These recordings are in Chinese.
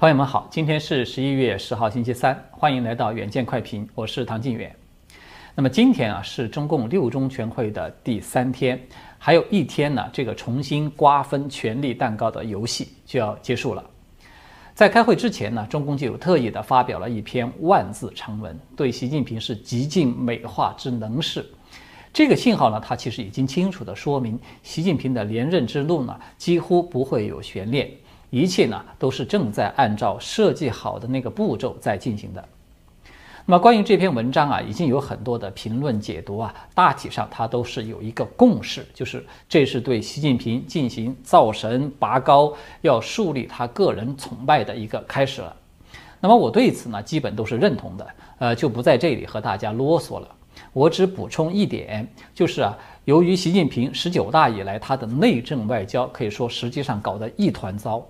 朋友们好，今天是十一月十号星期三，欢迎来到远见快评，我是唐晋远。那么今天啊是中共六中全会的第三天，还有一天呢，这个重新瓜分权力蛋糕的游戏就要结束了。在开会之前呢，中共就有特意的发表了一篇万字长文，对习近平是极尽美化之能事。这个信号呢，它其实已经清楚的说明，习近平的连任之路呢，几乎不会有悬念。一切呢都是正在按照设计好的那个步骤在进行的。那么关于这篇文章啊，已经有很多的评论解读啊，大体上它都是有一个共识，就是这是对习近平进行造神拔高，要树立他个人崇拜的一个开始了。那么我对此呢，基本都是认同的，呃，就不在这里和大家啰嗦了。我只补充一点，就是啊，由于习近平十九大以来他的内政外交可以说实际上搞得一团糟。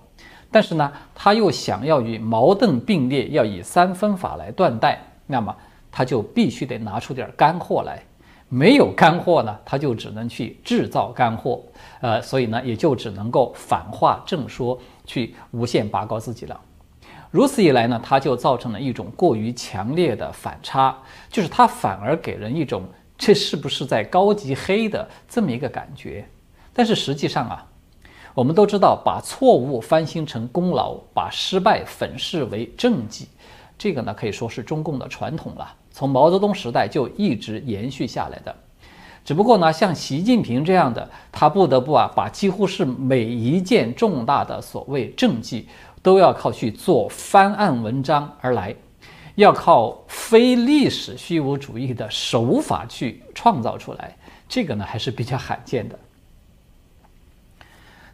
但是呢，他又想要与矛盾并列，要以三分法来断代，那么他就必须得拿出点干货来。没有干货呢，他就只能去制造干货，呃，所以呢，也就只能够反话正说，去无限拔高自己了。如此一来呢，他就造成了一种过于强烈的反差，就是他反而给人一种这是不是在高级黑的这么一个感觉。但是实际上啊。我们都知道，把错误翻新成功劳，把失败粉饰为政绩，这个呢可以说是中共的传统了，从毛泽东时代就一直延续下来的。只不过呢，像习近平这样的，他不得不啊，把几乎是每一件重大的所谓政绩，都要靠去做翻案文章而来，要靠非历史虚无主义的手法去创造出来，这个呢还是比较罕见的。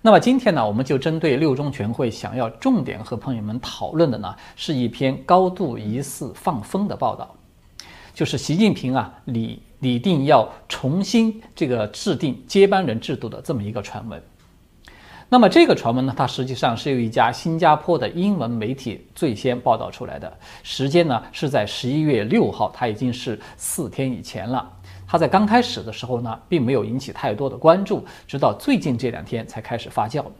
那么今天呢，我们就针对六中全会想要重点和朋友们讨论的呢，是一篇高度疑似放风的报道，就是习近平啊拟拟定要重新这个制定接班人制度的这么一个传闻。那么这个传闻呢，它实际上是由一家新加坡的英文媒体最先报道出来的，时间呢是在十一月六号，它已经是四天以前了。它在刚开始的时候呢，并没有引起太多的关注，直到最近这两天才开始发酵的。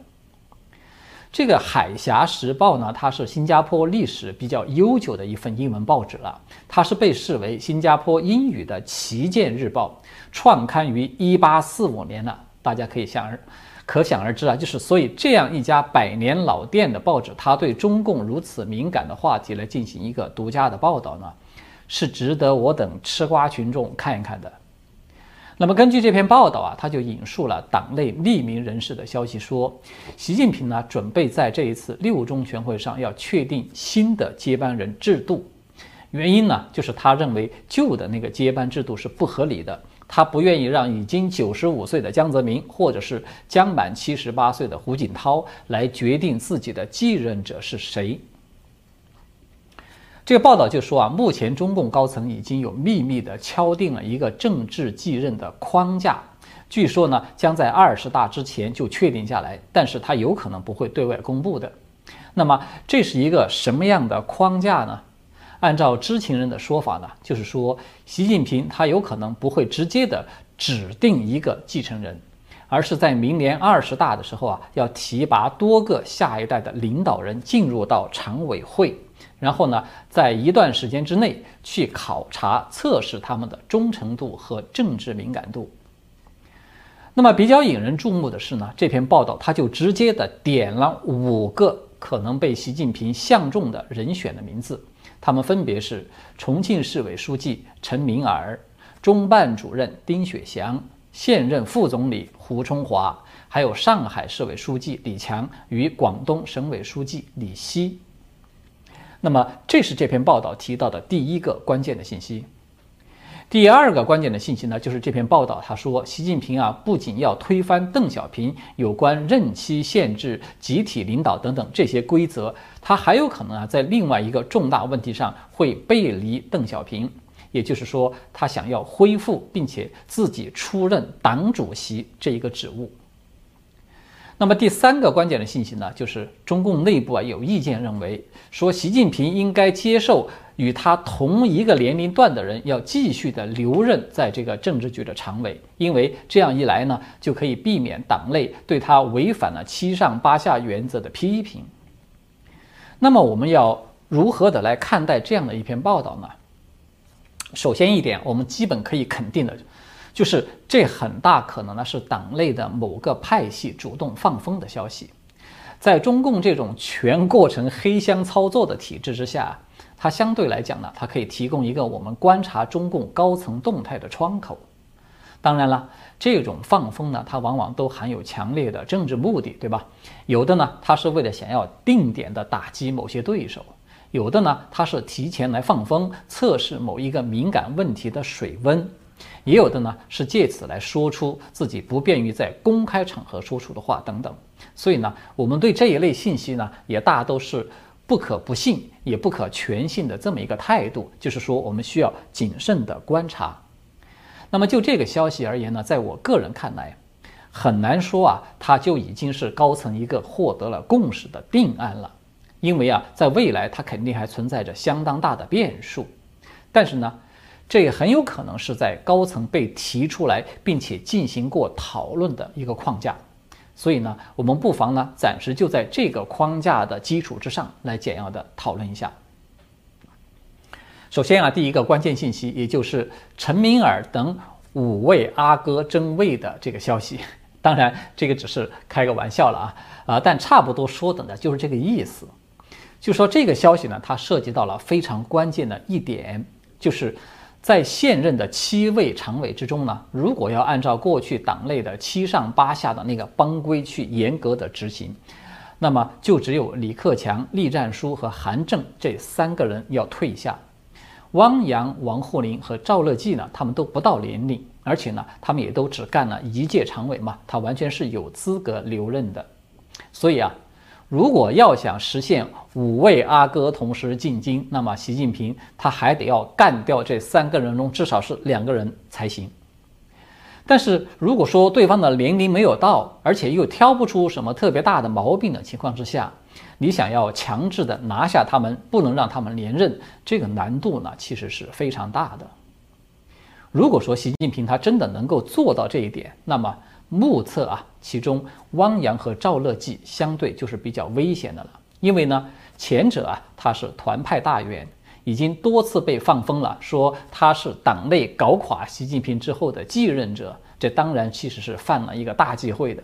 这个《海峡时报》呢，它是新加坡历史比较悠久的一份英文报纸了，它是被视为新加坡英语的旗舰日报，创刊于1845年了。大家可以想可想而知啊，就是所以这样一家百年老店的报纸，它对中共如此敏感的话题来进行一个独家的报道呢，是值得我等吃瓜群众看一看的。那么根据这篇报道啊，他就引述了党内匿名人士的消息说，习近平呢准备在这一次六中全会上要确定新的接班人制度，原因呢就是他认为旧的那个接班制度是不合理的，他不愿意让已经九十五岁的江泽民或者是将满七十八岁的胡锦涛来决定自己的继任者是谁。这个报道就说啊，目前中共高层已经有秘密的敲定了一个政治继任的框架，据说呢将在二十大之前就确定下来，但是它有可能不会对外公布的。那么这是一个什么样的框架呢？按照知情人的说法呢，就是说习近平他有可能不会直接的指定一个继承人，而是在明年二十大的时候啊，要提拔多个下一代的领导人进入到常委会。然后呢，在一段时间之内去考察测试他们的忠诚度和政治敏感度。那么比较引人注目的是呢，这篇报道他就直接的点了五个可能被习近平相中的人选的名字，他们分别是重庆市委书记陈敏尔、中办主任丁雪祥、现任副总理胡春华，还有上海市委书记李强与广东省委书记李希。那么，这是这篇报道提到的第一个关键的信息。第二个关键的信息呢，就是这篇报道他说，习近平啊，不仅要推翻邓小平有关任期限制、集体领导等等这些规则，他还有可能啊，在另外一个重大问题上会背离邓小平，也就是说，他想要恢复并且自己出任党主席这一个职务。那么第三个关键的信息呢，就是中共内部啊有意见认为，说习近平应该接受与他同一个年龄段的人要继续的留任在这个政治局的常委，因为这样一来呢，就可以避免党内对他违反了七上八下原则的批评。那么我们要如何的来看待这样的一篇报道呢？首先一点，我们基本可以肯定的，就是这很大可能呢是党内的某个派系主动放风的消息。在中共这种全过程黑箱操作的体制之下，它相对来讲呢，它可以提供一个我们观察中共高层动态的窗口。当然了，这种放风呢，它往往都含有强烈的政治目的，对吧？有的呢，它是为了想要定点的打击某些对手；有的呢，它是提前来放风，测试某一个敏感问题的水温；也有的呢，是借此来说出自己不便于在公开场合说出的话等等。所以呢，我们对这一类信息呢，也大都是不可不信，也不可全信的这么一个态度，就是说我们需要谨慎的观察。那么就这个消息而言呢，在我个人看来，很难说啊，它就已经是高层一个获得了共识的定案了，因为啊，在未来它肯定还存在着相当大的变数。但是呢，这也很有可能是在高层被提出来并且进行过讨论的一个框架。所以呢，我们不妨呢，暂时就在这个框架的基础之上来简要的讨论一下。首先啊，第一个关键信息，也就是陈敏尔等五位阿哥争位的这个消息。当然，这个只是开个玩笑了啊啊！但差不多说的呢，就是这个意思。就说这个消息呢，它涉及到了非常关键的一点，就是在现任的七位常委之中呢，如果要按照过去党内的七上八下的那个帮规去严格的执行，那么就只有李克强、栗战书和韩正这三个人要退下。汪洋、王沪宁和赵乐际呢，他们都不到年龄，而且呢，他们也都只干了一届常委嘛，他完全是有资格留任的。所以啊，如果要想实现五位阿哥同时进京，那么习近平他还得要干掉这三个人中至少是两个人才行。但是如果说对方的年龄没有到，而且又挑不出什么特别大的毛病的情况之下，你想要强制的拿下他们，不能让他们连任，这个难度呢其实是非常大的。如果说习近平他真的能够做到这一点，那么目测啊，其中汪洋和赵乐际相对就是比较危险的了。因为呢，前者啊他是团派大员，已经多次被放风了，说他是党内搞垮习近平之后的继任者，这当然其实是犯了一个大忌讳的。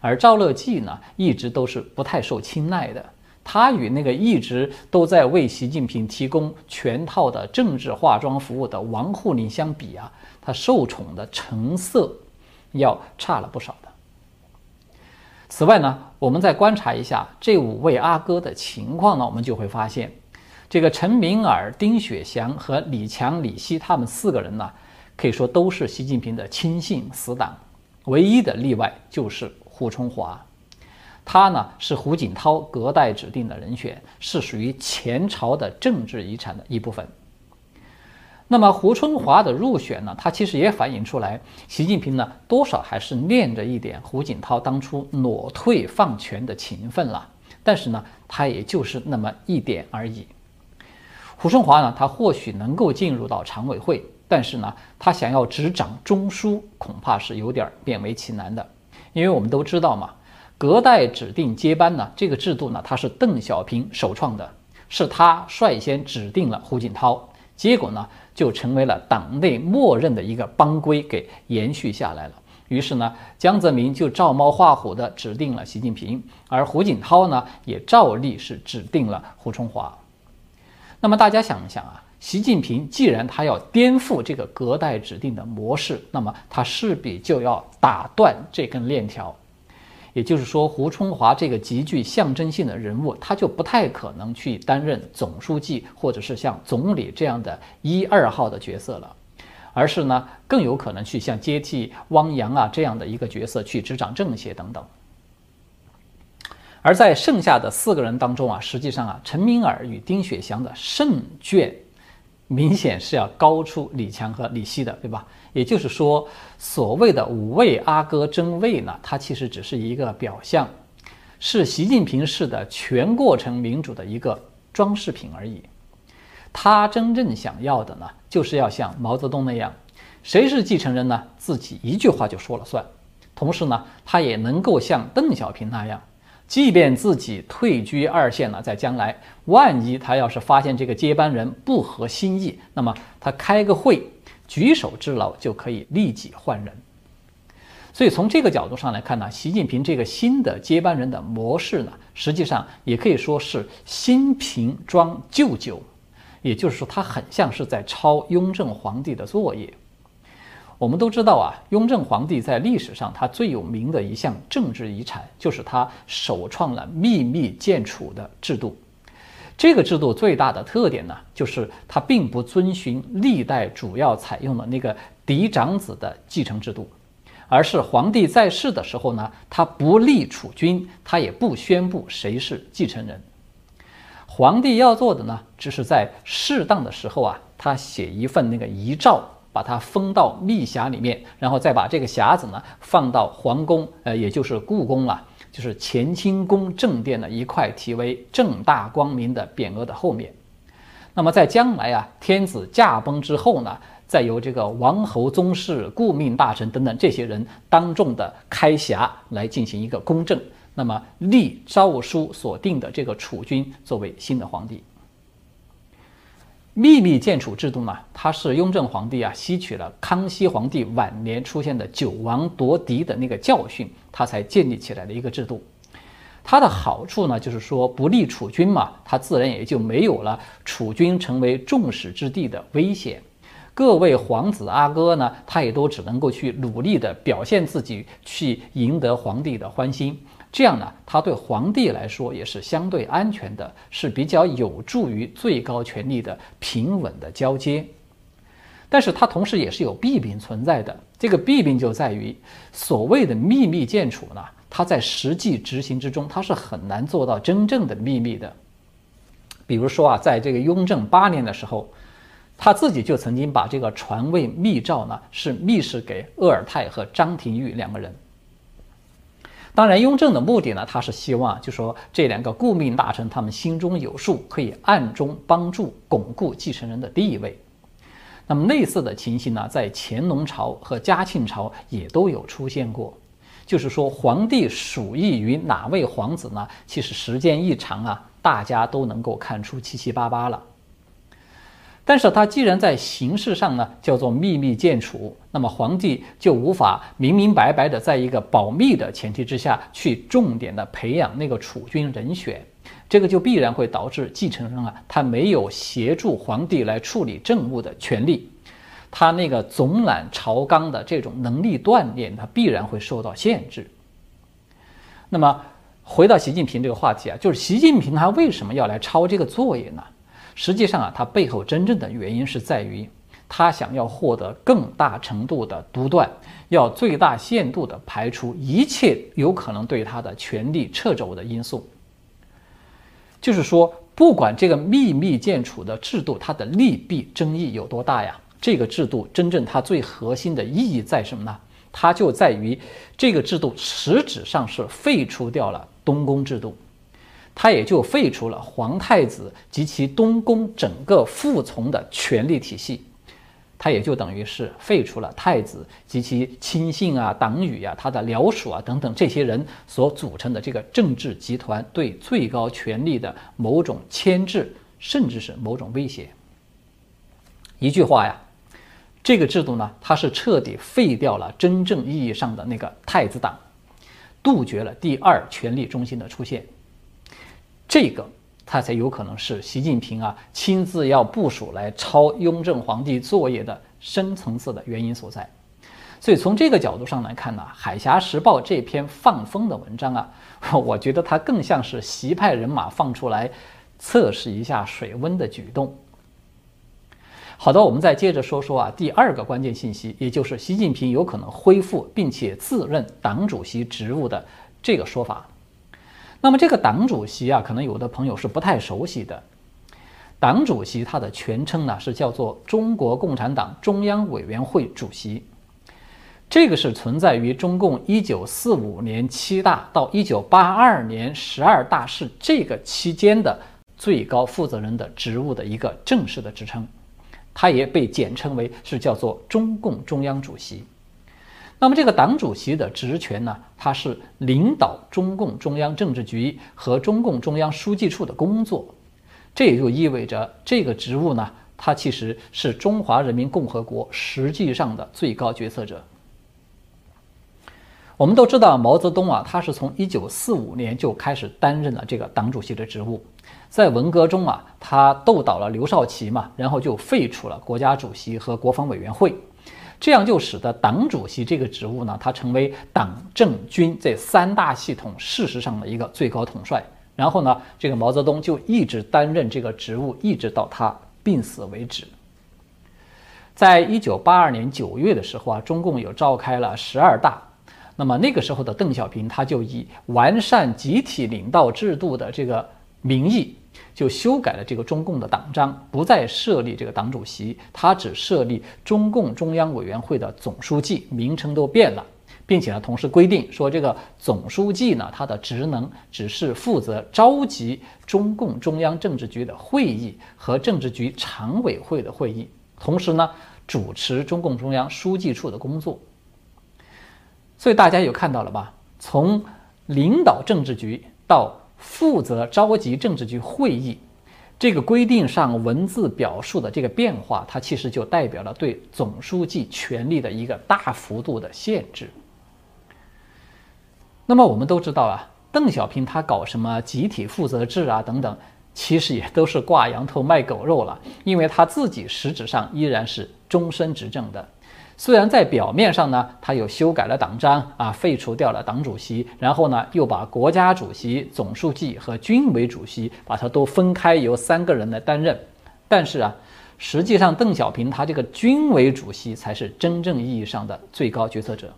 而赵乐际呢，一直都是不太受青睐的。他与那个一直都在为习近平提供全套的政治化妆服务的王沪宁相比啊，他受宠的成色要差了不少的。此外呢，我们再观察一下这五位阿哥的情况呢，我们就会发现，这个陈敏尔、丁雪祥和李强、李希他们四个人呢，可以说都是习近平的亲信死党，唯一的例外就是。胡春华，他呢是胡锦涛隔代指定的人选，是属于前朝的政治遗产的一部分。那么胡春华的入选呢，他其实也反映出来，习近平呢多少还是念着一点胡锦涛当初裸退放权的情分了。但是呢，他也就是那么一点而已。胡春华呢，他或许能够进入到常委会，但是呢，他想要执掌中枢，恐怕是有点勉为其难的。因为我们都知道嘛，隔代指定接班呢，这个制度呢，它是邓小平首创的，是他率先指定了胡锦涛，结果呢，就成为了党内默认的一个帮规，给延续下来了。于是呢，江泽民就照猫画虎的指定了习近平，而胡锦涛呢，也照例是指定了胡春华。那么大家想一想啊。习近平既然他要颠覆这个隔代指定的模式，那么他势必就要打断这根链条。也就是说，胡春华这个极具象征性的人物，他就不太可能去担任总书记或者是像总理这样的一二号的角色了，而是呢更有可能去像接替汪洋啊这样的一个角色去执掌政协等等。而在剩下的四个人当中啊，实际上啊，陈敏尔与丁雪祥的胜券。明显是要高出李强和李希的，对吧？也就是说，所谓的五位阿哥争位呢，它其实只是一个表象，是习近平式的全过程民主的一个装饰品而已。他真正想要的呢，就是要像毛泽东那样，谁是继承人呢？自己一句话就说了算。同时呢，他也能够像邓小平那样，即便自己退居二线了，在将来万一他要是发现这个接班人不合心意，那么他开个会，举手之劳就可以立即换人。所以从这个角度上来看呢，习近平这个新的接班人的模式呢，实际上也可以说是新瓶装旧酒，也就是说，他很像是在抄雍正皇帝的作业。我们都知道啊，雍正皇帝在历史上他最有名的一项政治遗产，就是他首创了秘密建储的制度。这个制度最大的特点呢，就是它并不遵循历代主要采用的那个嫡长子的继承制度。而是皇帝在世的时候呢，他不立储君，他也不宣布谁是继承人。皇帝要做的呢，只是在适当的时候啊，他写一份那个遗诏，把它封到密匣里面，然后再把这个匣子呢放到皇宫，呃，也就是故宫了，就是乾清宫正殿的一块题为“正大光明”的匾额的后面。那么在将来啊，天子驾崩之后呢？再由这个王侯宗室、顾命大臣等等这些人当众的开匣来进行一个公证，那么立诏书所定的这个储君作为新的皇帝。秘密建储制度呢，它是雍正皇帝啊吸取了康熙皇帝晚年出现的九王夺嫡的那个教训，他才建立起来的一个制度。它的好处呢，就是说不立储君嘛，他自然也就没有了储君成为众矢之的的危险。各位皇子阿哥呢，他也都只能够去努力的表现自己，去赢得皇帝的欢心。这样呢，他对皇帝来说也是相对安全的，是比较有助于最高权力的平稳的交接。但是它同时也是有弊病存在的。这个弊病就在于，所谓的秘密建储呢，它在实际执行之中，它是很难做到真正的秘密的。比如说啊，在这个雍正八年的时候。他自己就曾经把这个传位密诏呢，是密示给鄂尔泰和张廷玉两个人。当然，雍正的目的呢，他是希望就说这两个顾命大臣他们心中有数，可以暗中帮助巩固继承人的地位。那么类似的情形呢，在乾隆朝和嘉庆朝也都有出现过，就是说皇帝属意于哪位皇子呢？其实时间一长啊，大家都能够看出七七八八了。但是他既然在形式上呢叫做秘密建储，那么皇帝就无法明明白白的在一个保密的前提之下去重点的培养那个储君人选，这个就必然会导致继承人啊他没有协助皇帝来处理政务的权利，他那个总揽朝纲的这种能力锻炼，他必然会受到限制。那么回到习近平这个话题啊，就是习近平他为什么要来抄这个作业呢？实际上啊，他背后真正的原因是在于，他想要获得更大程度的独断，要最大限度的排除一切有可能对他的权力掣肘的因素。就是说，不管这个秘密建储的制度它的利弊争议有多大呀，这个制度真正它最核心的意义在什么呢？它就在于这个制度实质上是废除掉了东宫制度。他也就废除了皇太子及其东宫整个附从的权力体系，他也就等于是废除了太子及其亲信啊、党羽啊、他的僚属啊等等这些人所组成的这个政治集团对最高权力的某种牵制，甚至是某种威胁。一句话呀，这个制度呢，它是彻底废掉了真正意义上的那个太子党，杜绝了第二权力中心的出现。这个他才有可能是习近平啊亲自要部署来抄雍正皇帝作业的深层次的原因所在。所以从这个角度上来看呢，《海峡时报》这篇放风的文章啊，我觉得它更像是习派人马放出来测试一下水温的举动。好的，我们再接着说说啊，第二个关键信息，也就是习近平有可能恢复并且自任党主席职务的这个说法。那么这个党主席啊，可能有的朋友是不太熟悉的。党主席他的全称呢是叫做中国共产党中央委员会主席，这个是存在于中共一九四五年七大到一九八二年十二大事这个期间的最高负责人的职务的一个正式的职称，他也被简称为是叫做中共中央主席。那么这个党主席的职权呢，他是领导中共中央政治局和中共中央书记处的工作，这也就意味着这个职务呢，他其实是中华人民共和国实际上的最高决策者。我们都知道毛泽东啊，他是从一九四五年就开始担任了这个党主席的职务，在文革中啊，他斗倒了刘少奇嘛，然后就废除了国家主席和国防委员会。这样就使得党主席这个职务呢，他成为党政军这三大系统事实上的一个最高统帅。然后呢，这个毛泽东就一直担任这个职务，一直到他病死为止。在一九八二年九月的时候啊，中共有召开了十二大，那么那个时候的邓小平他就以完善集体领导制度的这个名义。就修改了这个中共的党章，不再设立这个党主席，他只设立中共中央委员会的总书记，名称都变了，并且呢，同时规定说，这个总书记呢，他的职能只是负责召集中共中央政治局的会议和政治局常委会的会议，同时呢，主持中共中央书记处的工作。所以大家有看到了吧？从领导政治局到负责召集政治局会议，这个规定上文字表述的这个变化，它其实就代表了对总书记权力的一个大幅度的限制。那么我们都知道啊，邓小平他搞什么集体负责制啊等等，其实也都是挂羊头卖狗肉了，因为他自己实质上依然是终身执政的。虽然在表面上呢，他又修改了党章啊，废除掉了党主席，然后呢，又把国家主席、总书记和军委主席把它都分开，由三个人来担任。但是啊，实际上邓小平他这个军委主席才是真正意义上的最高决策者，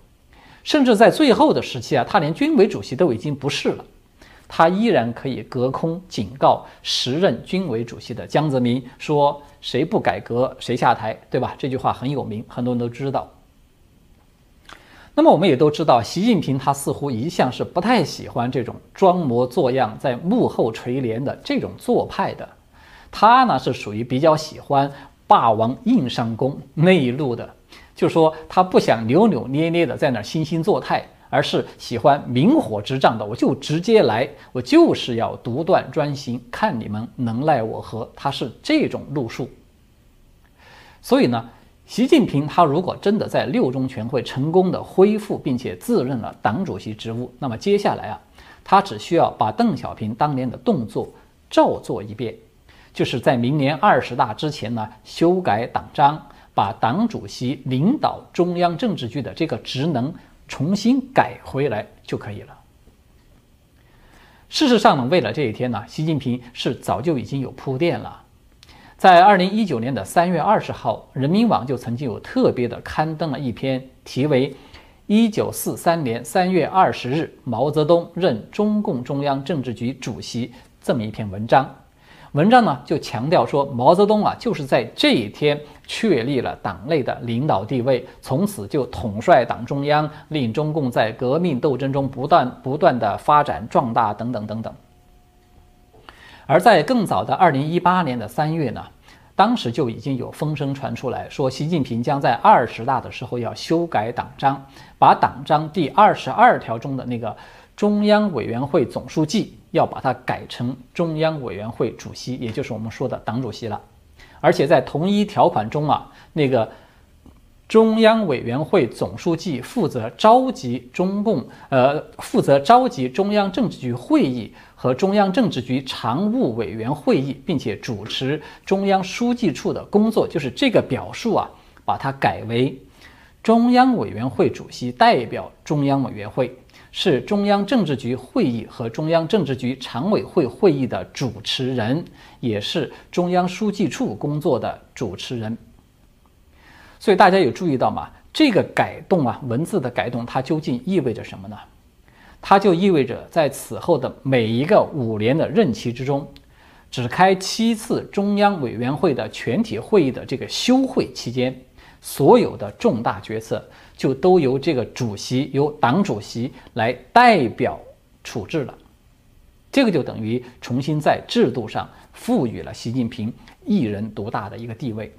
甚至在最后的时期啊，他连军委主席都已经不是了。他依然可以隔空警告时任军委主席的江泽民说：“谁不改革，谁下台，对吧？”这句话很有名，很多人都知道。那么我们也都知道，习近平他似乎一向是不太喜欢这种装模作样、在幕后垂帘的这种做派的。他呢是属于比较喜欢霸王硬上弓、内陆的，就说他不想扭扭捏捏的在那惺惺作态。而是喜欢明火执仗的，我就直接来，我就是要独断专行，看你们能奈我何。他是这种路数。所以呢，习近平他如果真的在六中全会成功的恢复并且自任了党主席职务，那么接下来啊，他只需要把邓小平当年的动作照做一遍，就是在明年二十大之前呢，修改党章，把党主席领导中央政治局的这个职能。重新改回来就可以了。事实上呢，为了这一天呢，习近平是早就已经有铺垫了。在二零一九年的三月二十号，人民网就曾经有特别的刊登了一篇题为《一九四三年三月二十日毛泽东任中共中央政治局主席》这么一篇文章。文章呢就强调说，毛泽东啊就是在这一天确立了党内的领导地位，从此就统帅党中央，令中共在革命斗争中不断不断的发展壮大等等等等。而在更早的二零一八年的三月呢，当时就已经有风声传出来说，习近平将在二十大的时候要修改党章，把党章第二十二条中的那个中央委员会总书记。要把它改成中央委员会主席，也就是我们说的党主席了。而且在同一条款中啊，那个中央委员会总书记负责召集中共，呃，负责召集中央政治局会议和中央政治局常务委员会议，并且主持中央书记处的工作，就是这个表述啊，把它改为中央委员会主席代表中央委员会。是中央政治局会议和中央政治局常委会会议的主持人，也是中央书记处工作的主持人。所以大家有注意到吗？这个改动啊，文字的改动，它究竟意味着什么呢？它就意味着在此后的每一个五年的任期之中，只开七次中央委员会的全体会议的这个休会期间，所有的重大决策。就都由这个主席，由党主席来代表处置了，这个就等于重新在制度上赋予了习近平一人独大的一个地位。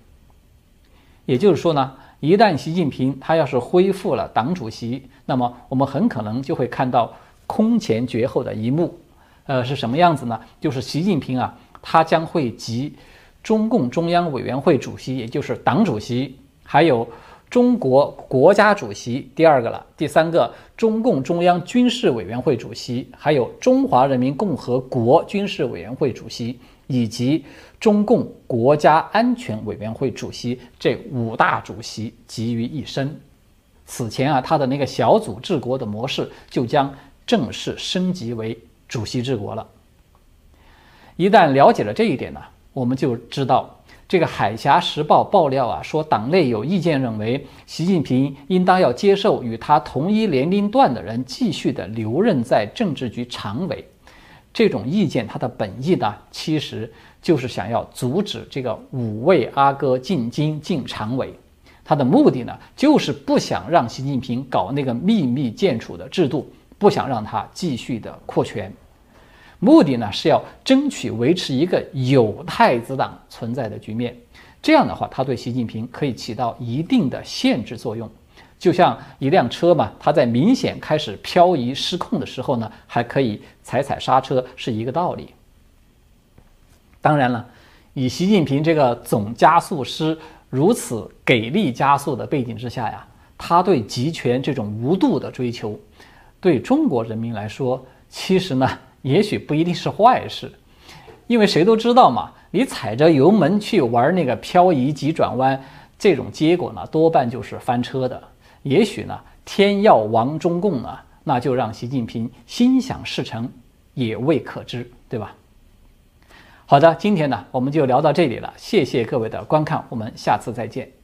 也就是说呢，一旦习近平他要是恢复了党主席，那么我们很可能就会看到空前绝后的一幕。呃，是什么样子呢？就是习近平啊，他将会集中共中央委员会主席，也就是党主席，还有中国国家主席，第二个了，第三个中共中央军事委员会主席，还有中华人民共和国军事委员会主席，以及中共国家安全委员会主席这五大主席集于一身。此前啊，他的那个小组治国的模式就将正式升级为。主席治国了。一旦了解了这一点呢，我们就知道这个《海峡时报》爆料啊，说党内有意见认为，习近平应当要接受与他同一年龄段的人继续的留任在政治局常委。这种意见，它的本意呢，其实就是想要阻止这个五位阿哥进京进常委。他的目的呢，就是不想让习近平搞那个秘密建储的制度。不想让他继续的扩权，目的呢是要争取维持一个有太子党存在的局面。这样的话，他对习近平可以起到一定的限制作用。就像一辆车嘛，它在明显开始漂移失控的时候呢，还可以踩踩刹车，是一个道理。当然了，以习近平这个总加速师如此给力加速的背景之下呀，他对集权这种无度的追求。对中国人民来说，其实呢，也许不一定是坏事，因为谁都知道嘛，你踩着油门去玩那个漂移急转弯，这种结果呢，多半就是翻车的。也许呢，天要亡中共呢，那就让习近平心想事成，也未可知，对吧？好的，今天呢，我们就聊到这里了，谢谢各位的观看，我们下次再见。